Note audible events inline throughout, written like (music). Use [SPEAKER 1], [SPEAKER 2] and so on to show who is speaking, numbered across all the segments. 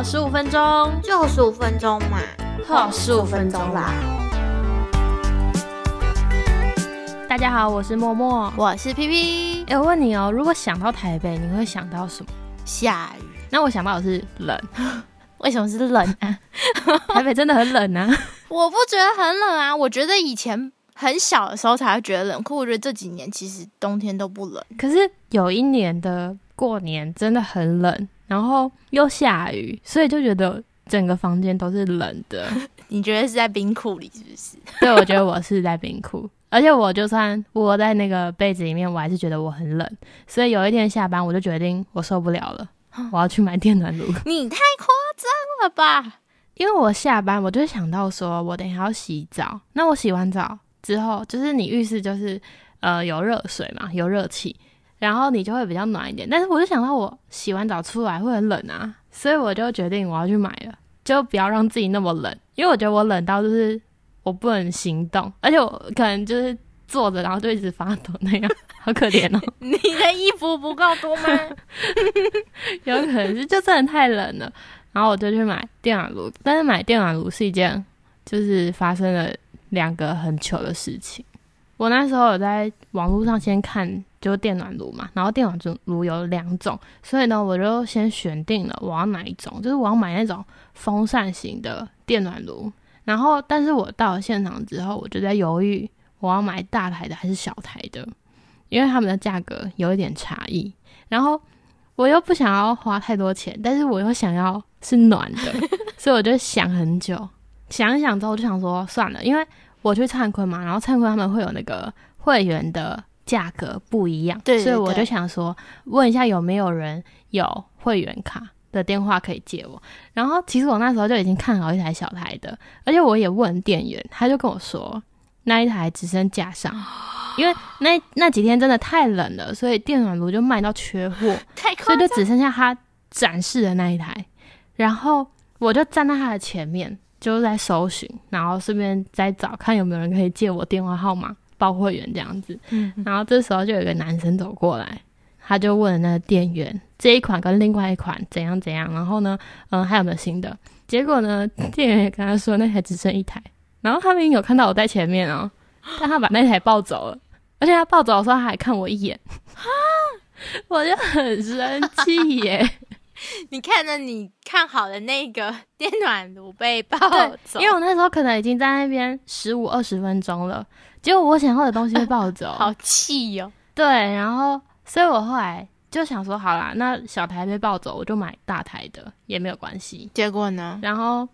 [SPEAKER 1] 好十五分钟，
[SPEAKER 2] 就十五分钟嘛，
[SPEAKER 1] 好十五分钟啦。大家好，我是默默，
[SPEAKER 2] 我是 P P。
[SPEAKER 1] 哎，我问你哦，如果想到台北，你会想到什么？
[SPEAKER 2] 下雨。
[SPEAKER 1] 那我想到的是冷，(gasps)
[SPEAKER 2] 为什么是冷啊？(laughs)
[SPEAKER 1] 台北真的很冷啊！(laughs)
[SPEAKER 2] 我不觉得很冷啊，我觉得以前很小的时候才会觉得冷，可我觉得这几年其实冬天都不冷。
[SPEAKER 1] 可是有一年的过年真的很冷。然后又下雨，所以就觉得整个房间都是冷的。(laughs)
[SPEAKER 2] 你觉得是在冰库里是不是？
[SPEAKER 1] 对，我觉得我是在冰库，而且我就算窝在那个被子里面，我还是觉得我很冷。所以有一天下班，我就决定我受不了了，我要去买电暖炉。(laughs)
[SPEAKER 2] 你太夸张了吧？
[SPEAKER 1] 因为我下班，我就想到说我等一下要洗澡。那我洗完澡之后，就是你浴室就是呃有热水嘛，有热气。然后你就会比较暖一点，但是我就想到我洗完澡出来会很冷啊，所以我就决定我要去买了，就不要让自己那么冷，因为我觉得我冷到就是我不能行动，而且我可能就是坐着然后就一直发抖那样，(laughs) 好可怜哦。
[SPEAKER 2] 你的衣服不够多吗？(laughs)
[SPEAKER 1] 有可能是就真的太冷了，然后我就去买电暖炉，但是买电暖炉是一件就是发生了两个很糗的事情。我那时候有在网络上先看。就是电暖炉嘛，然后电暖炉有两种，所以呢，我就先选定了我要哪一种，就是我要买那种风扇型的电暖炉。然后，但是我到了现场之后，我就在犹豫我要买大台的还是小台的，因为他们的价格有一点差异。然后我又不想要花太多钱，但是我又想要是暖的，(laughs) 所以我就想很久，想一想之后就想说算了，因为我去灿坤嘛，然后灿坤他们会有那个会员的。价格不一样，
[SPEAKER 2] 对，
[SPEAKER 1] 所以我就想说，问一下有没有人有会员卡的电话可以借我。然后其实我那时候就已经看好一台小台的，而且我也问店员，他就跟我说那一台只剩架上，(gasps) 因为那那几天真的太冷了，所以电暖炉就卖到缺货，所以就只剩下他展示的那一台。然后我就站在他的前面，就在搜寻，然后顺便再找看有没有人可以借我电话号码。报会员这样子，然后这时候就有个男生走过来，他就问那个店员这一款跟另外一款怎样怎样，然后呢，嗯，还有没有新的？结果呢，(laughs) 店员也跟他说那台只剩一台，然后他明明有看到我在前面哦，但他把那台抱走了，而且他抱走的时候他还看我一眼，(laughs) 我就很生气耶。(laughs)
[SPEAKER 2] 你看着你看好的那个 (laughs) 电暖炉被抱走，
[SPEAKER 1] 因为我那时候可能已经在那边十五二十分钟了，结果我想要的东西被抱走，(laughs)
[SPEAKER 2] 好气哟。
[SPEAKER 1] 对，然后所以我后来就想说，好啦，那小台被抱走，我就买大台的也没有关系。
[SPEAKER 2] 结果呢？
[SPEAKER 1] 然后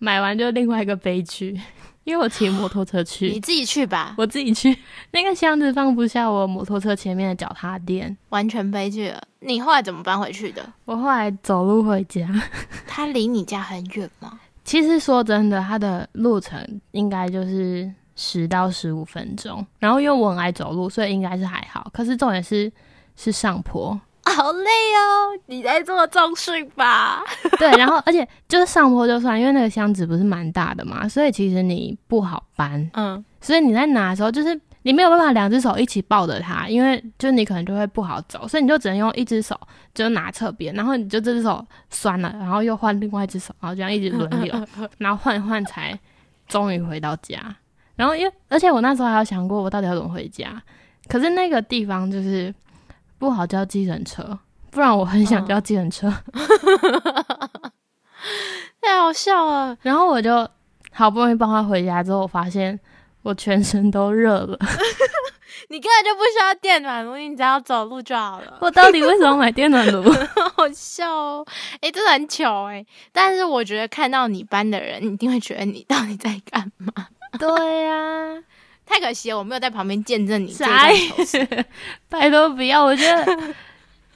[SPEAKER 1] 买完就另外一个悲剧。(laughs) 因为我骑摩托车去，
[SPEAKER 2] 你自己去吧，
[SPEAKER 1] 我自己去。(laughs) 那个箱子放不下我摩托车前面的脚踏垫，
[SPEAKER 2] 完全悲剧了。你后来怎么搬回去的？
[SPEAKER 1] 我后来走路回家。(laughs)
[SPEAKER 2] 它离你家很远吗？
[SPEAKER 1] 其实说真的，它的路程应该就是十到十五分钟。然后因为我很爱走路，所以应该是还好。可是重点是是上坡。
[SPEAKER 2] 好累哦，你在做重训吧？(laughs)
[SPEAKER 1] 对，然后而且就是上坡就算，因为那个箱子不是蛮大的嘛，所以其实你不好搬。嗯，所以你在拿的时候，就是你没有办法两只手一起抱着它，因为就你可能就会不好走，所以你就只能用一只手就拿侧边，然后你就这只手酸了，然后又换另外一只手，然后这样一直轮流，然后换一换才终于回到家。然后因为而且我那时候还有想过我到底要怎么回家，可是那个地方就是。不好叫计程车，不然我很想叫计程车，(laughs)
[SPEAKER 2] 太好笑了。
[SPEAKER 1] 然后我就好不容易帮他回家之后，我发现我全身都热了。(laughs)
[SPEAKER 2] 你根本就不需要电暖炉，你只要走路就好了。(laughs)
[SPEAKER 1] 我到底为什么买电暖炉？
[SPEAKER 2] 好笑哦！哎，真的很糗哎。但是我觉得看到你班的人，一定会觉得你到底在干嘛？
[SPEAKER 1] 对呀。
[SPEAKER 2] 太可惜了，我没有在旁边见证你。(laughs)
[SPEAKER 1] 拜托不要，我觉得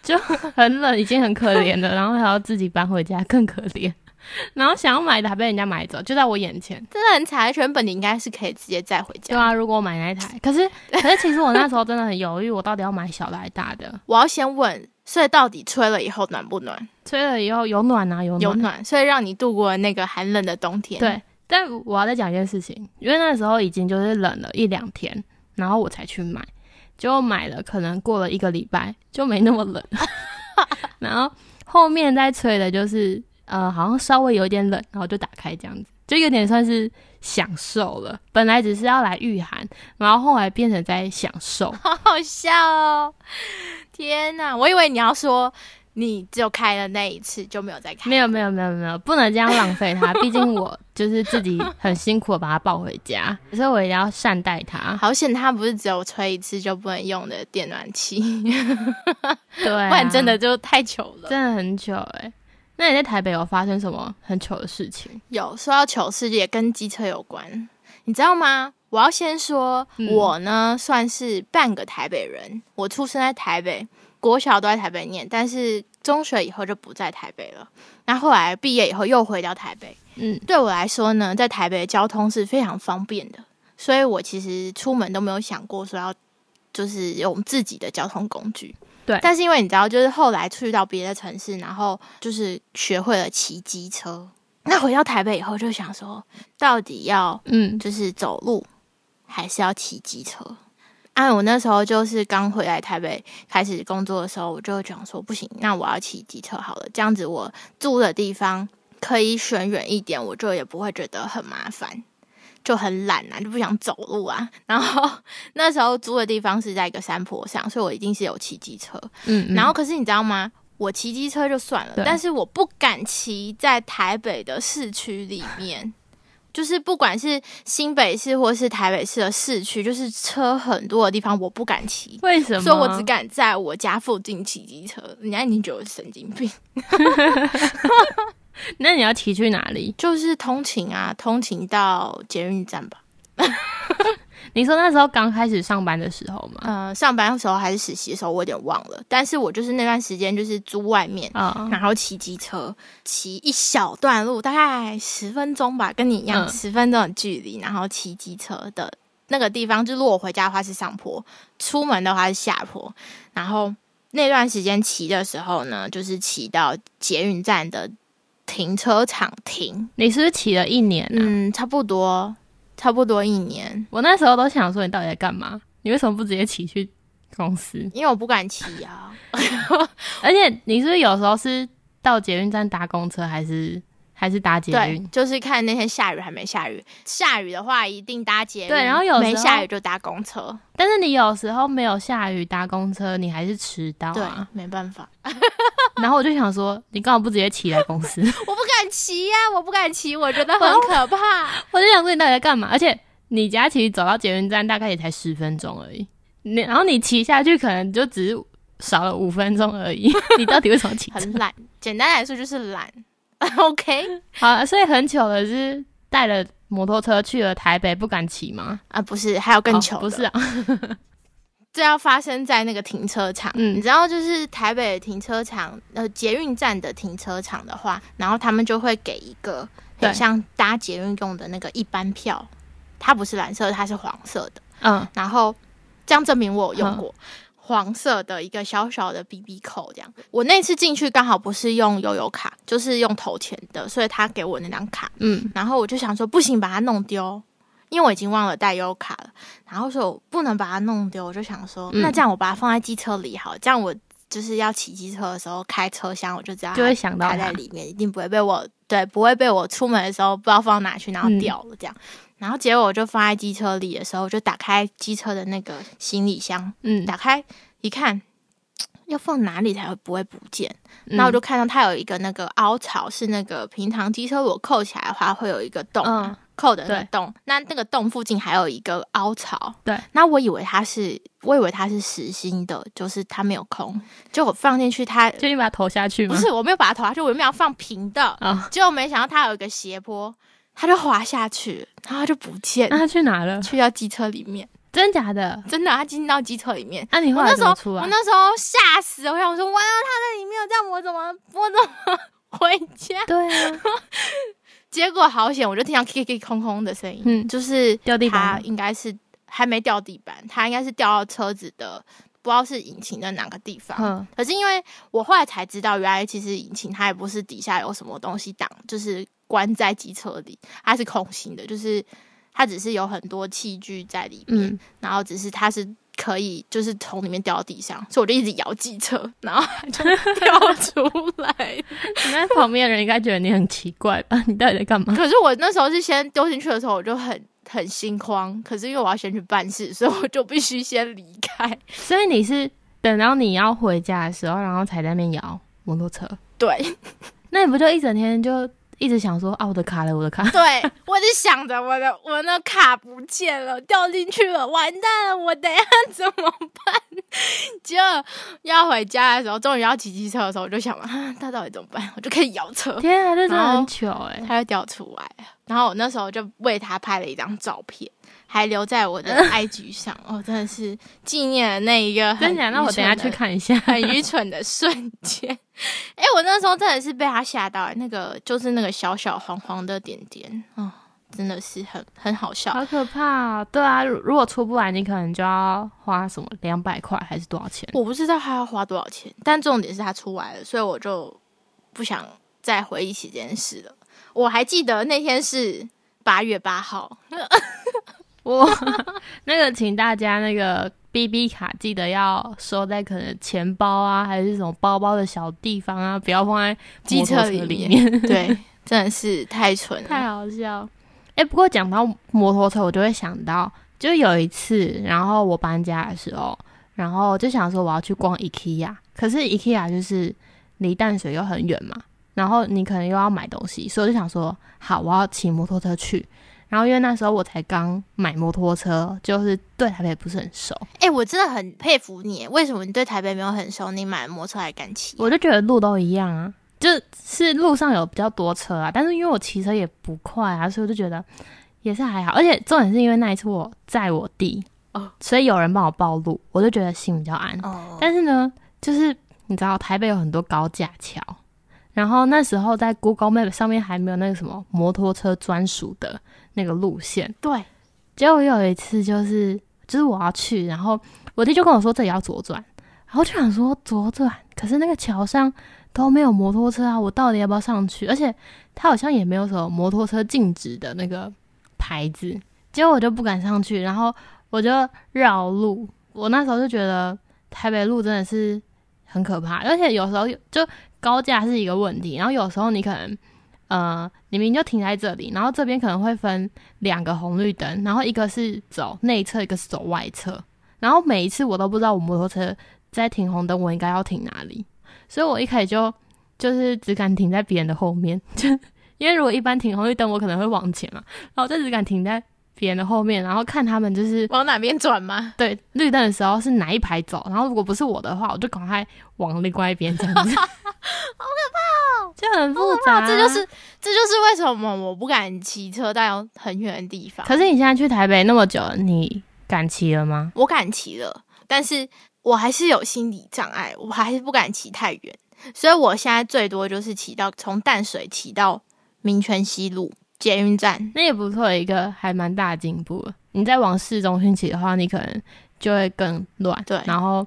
[SPEAKER 1] 就很冷，已经很可怜了，(laughs) 然后还要自己搬回家，更可怜。(laughs) 然后想要买的还被人家买走，就在我眼前，
[SPEAKER 2] 真的很惨。原本你应该是可以直接载回家。
[SPEAKER 1] 对啊，如果我买那一台，可是可是其实我那时候真的很犹豫，我到底要买小的还是大的？
[SPEAKER 2] 我要先问，所以到底吹了以后暖不暖？
[SPEAKER 1] 吹了以后有暖啊，有
[SPEAKER 2] 有暖，所以让你度过了那个寒冷的冬天。
[SPEAKER 1] 对。但我要再讲一件事情，因为那时候已经就是冷了一两天，然后我才去买，结果买了，可能过了一个礼拜就没那么冷，(laughs) 然后后面再吹的就是呃，好像稍微有一点冷，然后就打开这样子，就有点算是享受了。本来只是要来御寒，然后后来变成在享受。(laughs)
[SPEAKER 2] 好好笑哦！天哪，我以为你要说你只有开了那一次就没有再开。
[SPEAKER 1] 没有没有没有没有，不能这样浪费它。(laughs) 毕竟我就是自己很辛苦的把它抱回家，所以我一定要善待它。
[SPEAKER 2] 好险，它不是只有吹一次就不能用的电暖器，
[SPEAKER 1] 对、啊，(laughs)
[SPEAKER 2] 不然真的就太糗了。
[SPEAKER 1] 真的很糗哎、那你在台北有发生什么很糗的事情？
[SPEAKER 2] 有说到糗事也跟机车有关，你知道吗？我要先说，
[SPEAKER 1] 嗯
[SPEAKER 2] 我呢算是半个台北人，我出生在台北，国小都在台北念，但是中学以后就不在台北了。那后来毕业以后又回到台北，
[SPEAKER 1] 嗯，
[SPEAKER 2] 对我来说呢，在台北的交通是非常方便的，所以我其实出门都没有想过说要就是用自己的交通工具。
[SPEAKER 1] 对
[SPEAKER 2] 但是因为你知道，就是后来去到别的城市，然后就是学会了骑机车。那回到台北以后，就想说，到底要
[SPEAKER 1] 嗯，
[SPEAKER 2] 就是走路，还是要骑机车？啊，我那时候就是刚回来台北开始工作的时候，我就想说，不行，那我要骑机车好了，这样子我住的地方可以选远一点，我就也不会觉得很麻烦，就很懒啊，就不想走路啊。然后那时候租的地方是在一个山坡上，所以我一定是有骑机车。
[SPEAKER 1] 嗯，嗯
[SPEAKER 2] 然后可是你知道吗？我骑机车就算了，但是我不敢骑在台北的市区里面。就是不管是新北市或是台北市的市区，就是车很多的地方，我不敢骑，
[SPEAKER 1] 为什么？
[SPEAKER 2] 所以我只敢在我家附近骑机车。人家已经觉得我是神经病，(laughs)
[SPEAKER 1] 那你要骑去哪里？
[SPEAKER 2] 就是通勤啊，通勤到捷运站吧。(laughs)
[SPEAKER 1] 你说那时候刚开始上班的时候吗？
[SPEAKER 2] 嗯、上班的时候还是实习的时候，我有点忘了。但是我就是那段时间就是租外面，
[SPEAKER 1] 啊、
[SPEAKER 2] 然后骑机车，骑一小段路，大概十分钟吧，跟你一样，
[SPEAKER 1] 嗯
[SPEAKER 2] 十、分钟的距离，然后骑机车的那个地方，就如果我回家的话是上坡，出门的话是下坡。然后那段时间骑的时候呢，就是骑到捷运站的停车场停，
[SPEAKER 1] 你是不是骑了一年啊、
[SPEAKER 2] 嗯，差不多，差不多一年，
[SPEAKER 1] 我那时候都想说，你到底在干嘛？你为什么不直接骑去公司？
[SPEAKER 2] 因为我不敢骑啊。(laughs)
[SPEAKER 1] 而且你是不是有时候是到捷运站搭公车，还是还是搭捷
[SPEAKER 2] 对
[SPEAKER 1] 运？，
[SPEAKER 2] 就是看那天下雨还没下雨。下雨的话，一定搭捷运；
[SPEAKER 1] 对然后有时候
[SPEAKER 2] 没下雨就搭公车。
[SPEAKER 1] 但是你有时候没有下雨搭公车，你还是迟到
[SPEAKER 2] 对
[SPEAKER 1] 啊。，
[SPEAKER 2] 没办法。(laughs)
[SPEAKER 1] 然后我就想说，你干嘛不直接骑来公司？(laughs)
[SPEAKER 2] 我不敢骑呀、我不敢骑，我觉得很可怕。(laughs)
[SPEAKER 1] 我就想说你到底在干嘛？而且你家其实走到捷运站大概也才十分钟而已，你然后你骑下去可能就只是少了五分钟而已。你到底为什么骑？
[SPEAKER 2] 很懒，简单来说就是懒。(laughs) OK
[SPEAKER 1] 好啊，所以很糗的是带了摩托车去了台北，不敢骑吗？
[SPEAKER 2] 啊，不是，还有更糗、
[SPEAKER 1] 哦不是，啊，(laughs)
[SPEAKER 2] 这要发生在那个停车场。
[SPEAKER 1] 嗯
[SPEAKER 2] 你知道，就是台北的停车场，呃，捷运站的停车场的话，然后他们就会给一个很像搭捷运用的那个一般票，它不是蓝色，它是黄色的。
[SPEAKER 1] 嗯，
[SPEAKER 2] 然后这样证明我有用过。黄色的一个小小的 BB 扣，这样。我那次进去刚好不是用悠游卡，就是用投钱的，所以他给我那张卡。
[SPEAKER 1] 嗯，
[SPEAKER 2] 然后我就想说，不行，把它弄丢，因为我已经忘了带悠卡了。然后说我不能把它弄丢，我就想说，
[SPEAKER 1] 嗯
[SPEAKER 2] 那这样我把它放在机车里好，这样我就是要骑机车的时候开车厢，我就知道
[SPEAKER 1] 就会想到它
[SPEAKER 2] 它在里面，一定不会被我对，不会被我出门的时候不知道放哪去，然后
[SPEAKER 1] 嗯
[SPEAKER 2] 掉了这样。然后结果我就放在机车里的时候，我就打开机车的那个行李箱，
[SPEAKER 1] 嗯，
[SPEAKER 2] 打开一看。要放哪里才会不会不见？
[SPEAKER 1] 嗯
[SPEAKER 2] 然后我就看到它有一个那个凹槽，是那个平常机车如果扣起来的话，会有一个洞扣的那个洞。那那个洞附近还有一个凹槽。
[SPEAKER 1] 对，
[SPEAKER 2] 那我以为它是，我以为它是实心的，就是它没有空。就我放进去它，
[SPEAKER 1] 就你把它投下去吗？
[SPEAKER 2] 不是我没有把它投下去，我原本要放平的，
[SPEAKER 1] 啊，
[SPEAKER 2] 结果没想到它有一个斜坡，它就滑下去，然后它就不见
[SPEAKER 1] 那，他去哪了？
[SPEAKER 2] 去到机车里面。
[SPEAKER 1] 真假的？
[SPEAKER 2] 真的，他进到机车里面。
[SPEAKER 1] 那、你后来
[SPEAKER 2] 我那时候
[SPEAKER 1] 怎么出来？
[SPEAKER 2] 我那时候吓死了，我想说，完了，他在里面，这样我怎么我怎么回家？
[SPEAKER 1] 对啊，(laughs)
[SPEAKER 2] 结果好险，我就听到 k k 空空的声音，
[SPEAKER 1] 嗯
[SPEAKER 2] 就是
[SPEAKER 1] 掉地板
[SPEAKER 2] 它
[SPEAKER 1] 吗
[SPEAKER 2] 应该是还没掉地板，他应该是掉到车子的，不知道是引擎的哪个地方。
[SPEAKER 1] 嗯
[SPEAKER 2] 可是因为我后来才知道，原来其实引擎它也不是底下有什么东西挡，就是关在机车里，它是空心的，就是它只是有很多器具在里面，
[SPEAKER 1] 嗯
[SPEAKER 2] 然后只是它是可以就是从里面掉到地上，所以我就一直摇机车，然后它就掉出来。(laughs)
[SPEAKER 1] 你在旁边的人应该觉得你很奇怪吧？你到底在干嘛？
[SPEAKER 2] 可是我那时候是先丢进去的时候，我就很很心慌。可是因为我要先去办事，所以我就必须先离开。
[SPEAKER 1] 所以你是等到你要回家的时候，然后才在那边摇摩托车？
[SPEAKER 2] 对，
[SPEAKER 1] 那你不就一整天就一直想说啊，我的卡了，我的卡？
[SPEAKER 2] 对，我就想着我的 (laughs) 我的卡不见了，掉进去了，完蛋了，我等一下怎么办？(laughs) 结果要回家的时候，终于要骑机车的时候，我就想了，啊他到底怎么办？我就开始摇车，(laughs)
[SPEAKER 1] 天啊，这真的很糗哎、
[SPEAKER 2] 它就掉出来了。然后我那时候就为他拍了一张照片，还留在我的 (laughs) IG 上。哦，真的是纪念了那一个很
[SPEAKER 1] 真假？那我等下去看一下。
[SPEAKER 2] 很愚蠢的瞬间。哎、我那时候真的是被他吓到、那个就是那个小小黄黄的点点，哦，真的是很很好笑。
[SPEAKER 1] 好可怕、哦！对啊，如如果出不来，你可能就要花什么两百块还是多少钱？
[SPEAKER 2] 我不知道他要花多少钱，但重点是他出来了，所以我就不想再回忆起这件事了。我还记得那天是八月八号，(laughs)
[SPEAKER 1] 我 (laughs) 那个，请大家那个 B B 卡记得要收在可能钱包啊，还是什么包包的小地方啊，不要放在
[SPEAKER 2] 机
[SPEAKER 1] 车
[SPEAKER 2] 车里
[SPEAKER 1] 里
[SPEAKER 2] 面
[SPEAKER 1] 面。
[SPEAKER 2] 对，(laughs) 真的是太蠢了。
[SPEAKER 1] 太好笑。哎、不过讲到摩托车，我就会想到，就有一次，然后我搬家的时候，然后就想说我要去逛 IKEA，可是 IKEA 就是离淡水又很远嘛，然后你可能又要买东西，所以我就想说，好，我要骑摩托车去。然后因为那时候我才刚买摩托车，就是对台北不是很熟，
[SPEAKER 2] 哎、我真的很佩服你，为什么你对台北没有很熟，你买摩托车还敢骑？
[SPEAKER 1] 我就觉得路都一样啊，就是路上有比较多车啊，但是因为我骑车也不快啊，所以我就觉得也是还好。而且重点是因为那一次我载我弟，
[SPEAKER 2] 哦
[SPEAKER 1] 所以有人帮我报路，我就觉得心比较安。
[SPEAKER 2] 哦，
[SPEAKER 1] 但是呢，就是你知道台北有很多高架桥，然后那时候在 Google Map 上面还没有那个什么摩托车专属的那个路线，
[SPEAKER 2] 对，
[SPEAKER 1] 结果有一次就是就是我要去，然后我弟就跟我说这里要左转，然后就想说左转，可是那个桥上都没有摩托车啊，我到底要不要上去？而且他好像也没有什么摩托车禁止的那个牌子，结果我就不敢上去，然后我就绕路。我那时候就觉得台北路真的是很可怕，而且有时候就高架是一个问题，然后有时候你可能。呃，你明明就停在这里，然后这边可能会分两个红绿灯，然后一个是走内侧，一个是走外侧，然后每一次我都不知道我摩托车在停红灯，我应该要停哪里，所以我一开始就就是只敢停在别人的后面，就因为如果一般停红绿灯，我可能会往前嘛，然后就只敢停在别人的后面，然后看他们就是
[SPEAKER 2] 往哪边转吗？
[SPEAKER 1] 对绿灯的时候是哪一排走，然后如果不是我的话，我就赶快往另外一边这样子，(laughs) (laughs) 好可怕哦，就很复杂，
[SPEAKER 2] 这就是这就是为什么我不敢骑车到很远的地方。
[SPEAKER 1] 可是你现在去台北那么久了，你敢骑了吗？
[SPEAKER 2] 我敢骑了，但是我还是有心理障碍，我还是不敢骑太远，所以我现在最多就是骑到从淡水骑到民权西路捷运站。
[SPEAKER 1] 那也不错，一个还蛮大的进步了。你再往市中心骑的话，你可能就会更乱，
[SPEAKER 2] 对
[SPEAKER 1] 然后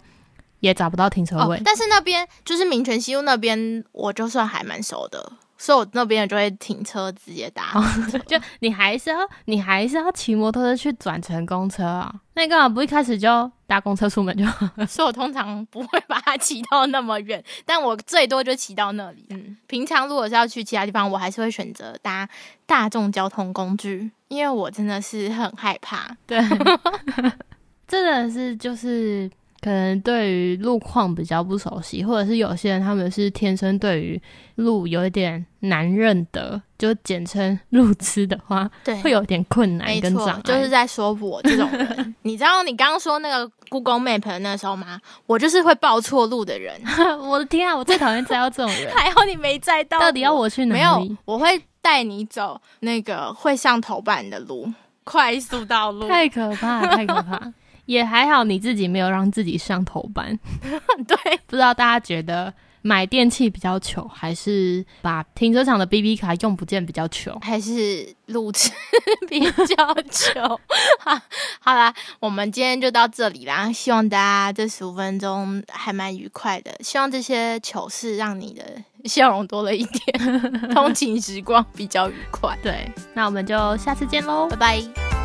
[SPEAKER 1] 也找不到停车位。
[SPEAKER 2] 哦，但是那边就是民权西路那边，我就算还蛮熟的，所以我那边就会停车直接搭。(laughs)
[SPEAKER 1] 就你还是要，你还是要骑摩托车去转乘公车啊？那你干嘛不一开始就搭公车出门就好？
[SPEAKER 2] 所以我通常不会把它骑到那么远，但我最多就骑到那里。嗯，平常如果是要去其他地方，我还是会选择搭大众交通工具，因为我真的是很害怕。
[SPEAKER 1] 对，(laughs) 真的是就是可能对于路况比较不熟悉，或者是有些人他们是天生对于路有一点难认得，就简称路痴的话，
[SPEAKER 2] 对
[SPEAKER 1] 会有点困难跟障碍。，
[SPEAKER 2] 就是在说我这种人。你知道你刚刚说那个 Google Map 的那时候吗？我就是会报错路的人。(laughs)
[SPEAKER 1] 我的天啊，我最讨厌载到这种人。(laughs)
[SPEAKER 2] 还好你没载到，
[SPEAKER 1] 到底要我去哪里？
[SPEAKER 2] 没有？我会带你走那个会上头版的路，快速道路。
[SPEAKER 1] 太可怕，太可怕。也还好你自己没有让自己上头版。(laughs)
[SPEAKER 2] 对，
[SPEAKER 1] 不知道大家觉得买电器比较糗，还是把停车场的 BB 卡用不见比较糗？
[SPEAKER 2] 还是路痴 (laughs) 比较糗。(laughs) 好，好啦，我们今天就到这里啦。希望大家这十五分钟还蛮愉快的，希望这些糗事让你的笑容多了一点，通勤时光比较愉快。
[SPEAKER 1] 对，那我们就下次见喽
[SPEAKER 2] 拜。拜。